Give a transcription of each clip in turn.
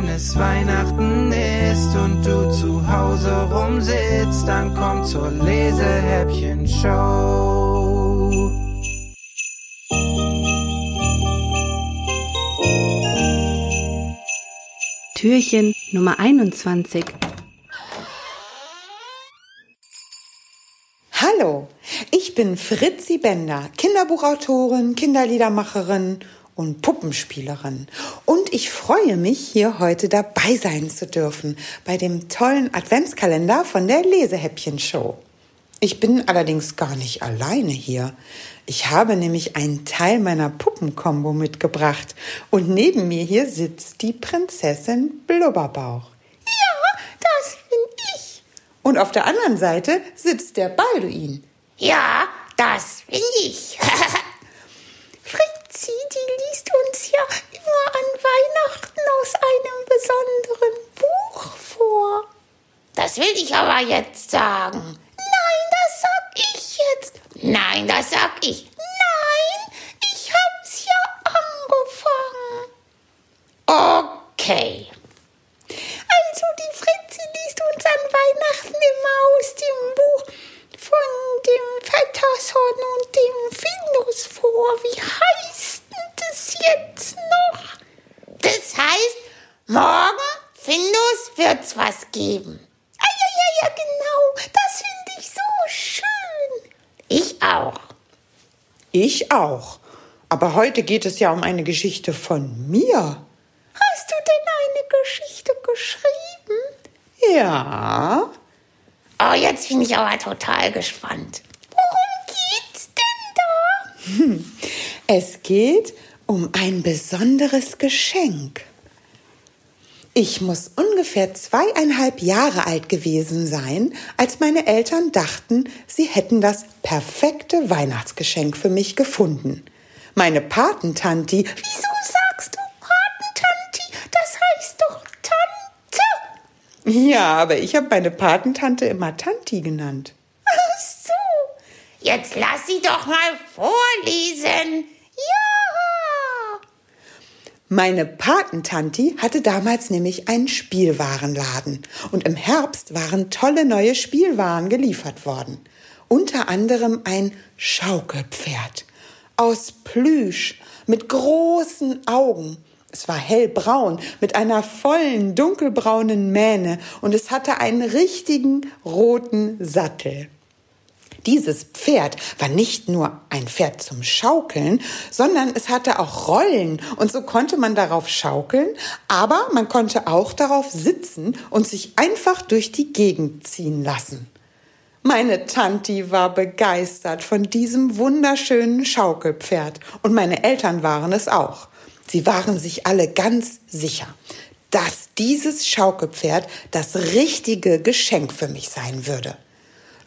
wenn es Weihnachten ist und du zu Hause rumsitzt, dann komm zur Lesehäppchen-Show. Türchen Nummer 21. Hallo, ich bin Fritzi Bender, Kinderbuchautorin, Kinderliedermacherin und Puppenspielerin. Und ich freue mich, hier heute dabei sein zu dürfen bei dem tollen Adventskalender von der Lesehäppchen-Show. Ich bin allerdings gar nicht alleine hier. Ich habe nämlich einen Teil meiner Puppenkombo mitgebracht und neben mir hier sitzt die Prinzessin Blubberbauch. Ja, das bin ich. Und auf der anderen Seite sitzt der Balduin. Ja, das bin ich. Fritzi, die liest uns ja immer an Weihnachten aus einem besonderen Buch vor. Das will ich aber jetzt sagen. Nein, das sag ich jetzt. Nein, das sag ich. Nein, ich hab's ja angefangen. Okay. Also, die Fritzi liest uns an Weihnachten immer aus dem Buch von dem Vetterson und dem Findus vor. Wie heißt denn das jetzt noch? Das heißt, morgen, Findus, wird's was geben. Ah, ja, ja, ja, genau. Das finde ich so schön. Ich auch. Ich auch. Aber heute geht es ja um eine Geschichte von mir. Hast du denn eine Geschichte geschrieben? Ja. Oh, jetzt bin ich aber total gespannt. Worum geht's denn da? Es geht um ein besonderes Geschenk. Ich muss ungefähr zweieinhalb Jahre alt gewesen sein, als meine Eltern dachten, sie hätten das perfekte Weihnachtsgeschenk für mich gefunden. Meine Patentanti. Wieso sagst du Patentanti? Das heißt doch Tante. Ja, aber ich habe meine Patentante immer Tanti genannt. Ach so. Jetzt lass sie doch mal vorlesen. Ja. Meine Patentanti hatte damals nämlich einen Spielwarenladen und im Herbst waren tolle neue Spielwaren geliefert worden. Unter anderem ein Schaukelpferd aus Plüsch mit großen Augen. Es war hellbraun mit einer vollen dunkelbraunen Mähne und es hatte einen richtigen roten Sattel. Dieses Pferd war nicht nur ein Pferd zum Schaukeln, sondern es hatte auch Rollen und so konnte man darauf schaukeln, aber man konnte auch darauf sitzen und sich einfach durch die Gegend ziehen lassen. Meine Tanti war begeistert von diesem wunderschönen Schaukelpferd und meine Eltern waren es auch. Sie waren sich alle ganz sicher, dass dieses Schaukelpferd das richtige Geschenk für mich sein würde.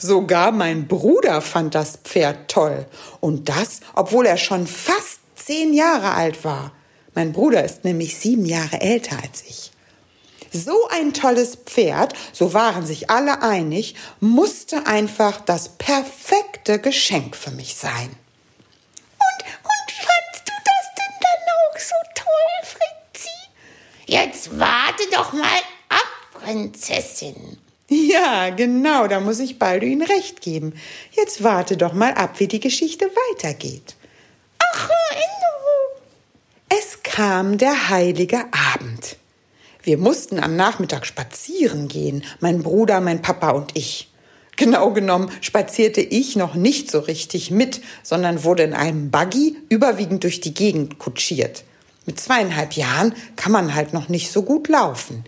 Sogar mein Bruder fand das Pferd toll. Und das, obwohl er schon fast zehn Jahre alt war. Mein Bruder ist nämlich sieben Jahre älter als ich. So ein tolles Pferd, so waren sich alle einig, musste einfach das perfekte Geschenk für mich sein. Und, fandst du das denn dann auch so toll, Fritzi? Jetzt warte doch mal ab, Prinzessin. Ja, genau, da muss ich Balduin recht geben. Jetzt warte doch mal ab, wie die Geschichte weitergeht. Ach. Es kam der heilige Abend. Wir mussten am Nachmittag spazieren gehen, mein Bruder, mein Papa und ich. Genau genommen spazierte ich noch nicht so richtig mit, sondern wurde in einem Buggy überwiegend durch die Gegend kutschiert. Mit zweieinhalb Jahren kann man halt noch nicht so gut laufen.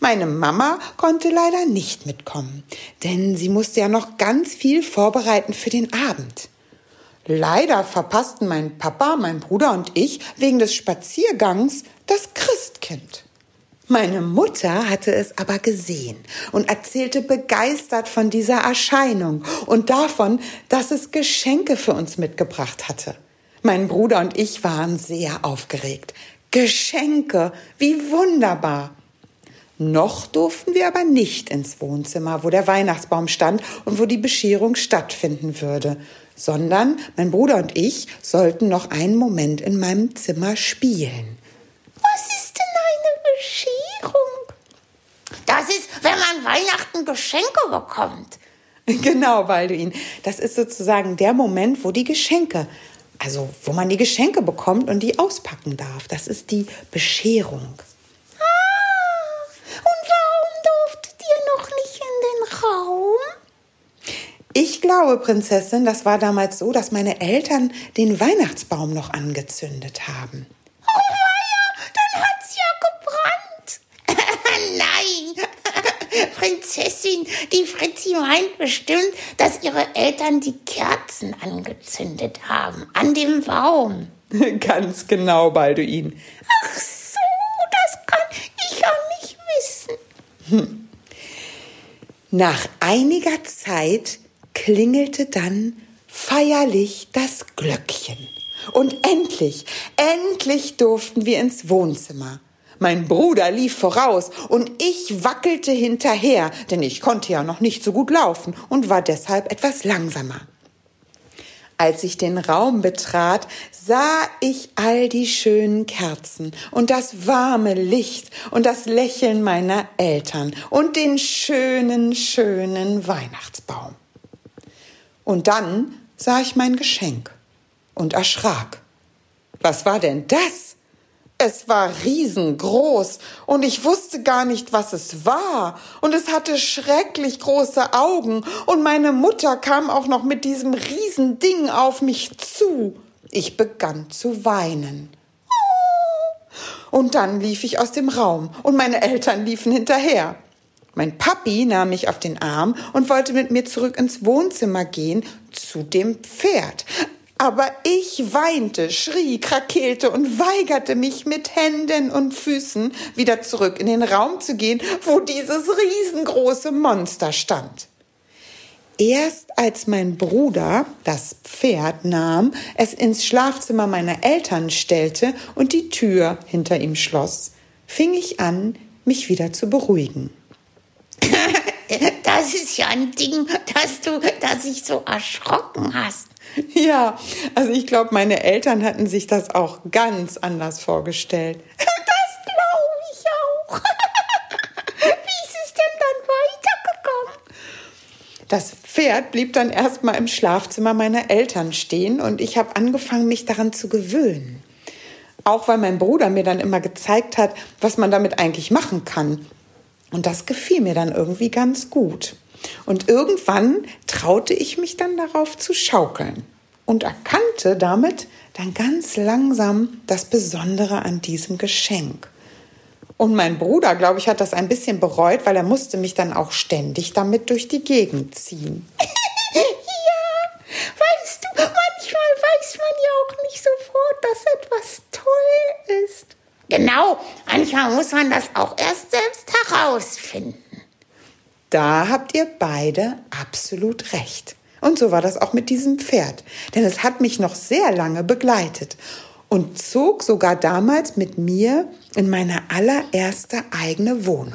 Meine Mama konnte leider nicht mitkommen, denn sie musste ja noch ganz viel vorbereiten für den Abend. Leider verpassten mein Papa, mein Bruder und ich wegen des Spaziergangs das Christkind. Meine Mutter hatte es aber gesehen und erzählte begeistert von dieser Erscheinung und davon, dass es Geschenke für uns mitgebracht hatte. Mein Bruder und ich waren sehr aufgeregt. Geschenke, wie wunderbar. Noch durften wir aber nicht ins Wohnzimmer, wo der Weihnachtsbaum stand und wo die Bescherung stattfinden würde, sondern mein Bruder und ich sollten noch einen Moment in meinem Zimmer spielen. Was ist denn Bescherung. Das ist, wenn man Weihnachten Geschenke bekommt. Genau, Balduin. Das ist sozusagen der Moment, wo die Geschenke, also wo man die Geschenke bekommt und die auspacken darf. Das ist die Bescherung. Ah, und warum durftet ihr noch nicht in den Raum? Ich glaube, Prinzessin, das war damals so, dass meine Eltern den Weihnachtsbaum noch angezündet haben. Oh weia, dann hat's ja gebrannt. Nein, Prinzessin, die Fritzi meint bestimmt, dass ihre Eltern die Kerzen angezündet haben an dem Baum. Ganz genau, Balduin. Ach so, das kann ich ja nicht wissen. Nach einiger Zeit klingelte dann feierlich das Glöckchen. Und endlich, endlich durften wir ins Wohnzimmer. Mein Bruder lief voraus und ich wackelte hinterher, denn ich konnte ja noch nicht so gut laufen und war deshalb etwas langsamer. Als ich den Raum betrat, sah ich all die schönen Kerzen und das warme Licht und das Lächeln meiner Eltern und den schönen, schönen Weihnachtsbaum. Und dann sah ich mein Geschenk und erschrak. Was war denn das? Es war riesengroß und ich wusste gar nicht, was es war. Und es hatte schrecklich große Augen und meine Mutter kam auch noch mit diesem Riesending auf mich zu. Ich begann zu weinen. Und dann lief ich aus dem Raum und meine Eltern liefen hinterher. Mein Papi nahm mich auf den Arm und wollte mit mir zurück ins Wohnzimmer gehen zu dem Pferd. Aber ich weinte, schrie, krakeelte und weigerte mich mit Händen und Füßen wieder zurück in den Raum zu gehen, wo dieses riesengroße Monster stand. Erst als mein Bruder das Pferd nahm, es ins Schlafzimmer meiner Eltern stellte und die Tür hinter ihm schloss, fing ich an, mich wieder zu beruhigen. Das ist ja ein Ding, dass du, dass ich so erschrocken hast. Ja, also ich glaube, meine Eltern hatten sich das auch ganz anders vorgestellt. Das glaube ich auch. Wie ist es denn dann weitergekommen? Das Pferd blieb dann erstmal im Schlafzimmer meiner Eltern stehen und ich habe angefangen, mich daran zu gewöhnen. Auch weil mein Bruder mir dann immer gezeigt hat, was man damit eigentlich machen kann. Und das gefiel mir dann irgendwie ganz gut. Und irgendwann traute ich mich dann darauf zu schaukeln und erkannte damit dann ganz langsam das Besondere an diesem Geschenk. Und mein Bruder, glaube ich, hat das ein bisschen bereut, weil er musste mich dann auch ständig damit durch die Gegend ziehen. Ja, weißt du, manchmal weiß man ja auch nicht sofort, dass etwas toll ist. Genau, manchmal muss man das auch erst selbst herausfinden. Da habt ihr beide absolut recht. Und so war das auch mit diesem Pferd, denn es hat mich noch sehr lange begleitet und zog sogar damals mit mir in meine allererste eigene Wohnung.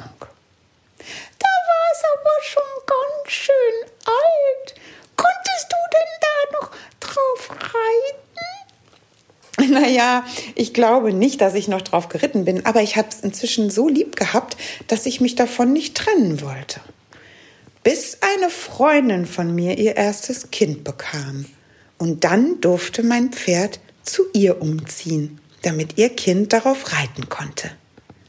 Da war es aber schon ganz schön alt. Konntest du denn da noch drauf reiten? Naja, ich glaube nicht, dass ich noch drauf geritten bin, aber ich habe es inzwischen so lieb gehabt, dass ich mich davon nicht trennen wollte bis eine Freundin von mir ihr erstes Kind bekam. Und dann durfte mein Pferd zu ihr umziehen, damit ihr Kind darauf reiten konnte.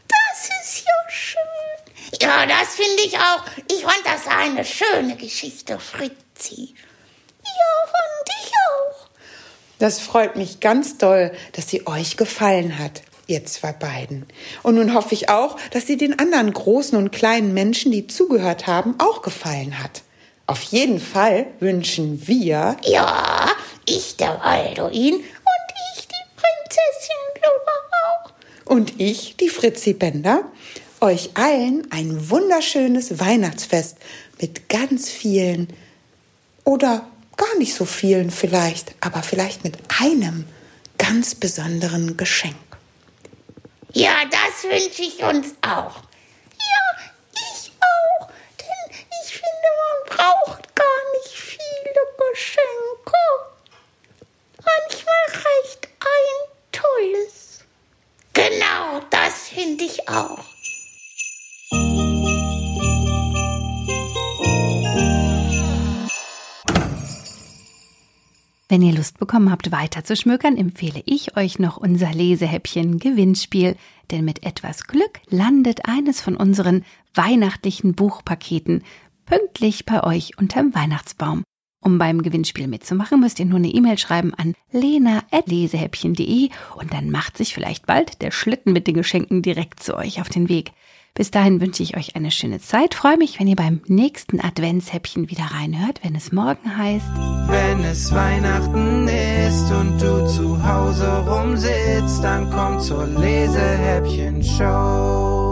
Das ist ja schön. Ja, das finde ich auch. Ich fand das eine schöne Geschichte, Fritzi. Ja, fand ich auch. Das freut mich ganz doll, dass sie euch gefallen hat ihr zwei beiden. Und nun hoffe ich auch, dass sie den anderen großen und kleinen Menschen, die zugehört haben, auch gefallen hat. Auf jeden Fall wünschen wir. Ja, ich der Balduin und ich die Prinzessin auch. Und ich, die Fritzi Bender, euch allen ein wunderschönes Weihnachtsfest mit ganz vielen oder gar nicht so vielen vielleicht, aber vielleicht mit einem ganz besonderen Geschenk. Ja, das wünsche ich uns auch. Wenn ihr Lust bekommen habt, weiter zu schmökern, empfehle ich euch noch unser Lesehäppchen Gewinnspiel, denn mit etwas Glück landet eines von unseren weihnachtlichen Buchpaketen pünktlich bei euch unterm Weihnachtsbaum. Um beim Gewinnspiel mitzumachen, müsst ihr nur eine E-Mail schreiben an lena.lesehäppchen.de und dann macht sich vielleicht bald der Schlitten mit den Geschenken direkt zu euch auf den Weg. Bis dahin wünsche ich euch eine schöne Zeit. Freue mich, wenn ihr beim nächsten Adventshäppchen wieder reinhört, wenn es morgen heißt. Wenn es Weihnachten ist und du zu Hause rumsitzt, dann komm zur Lesehäppchen-Show.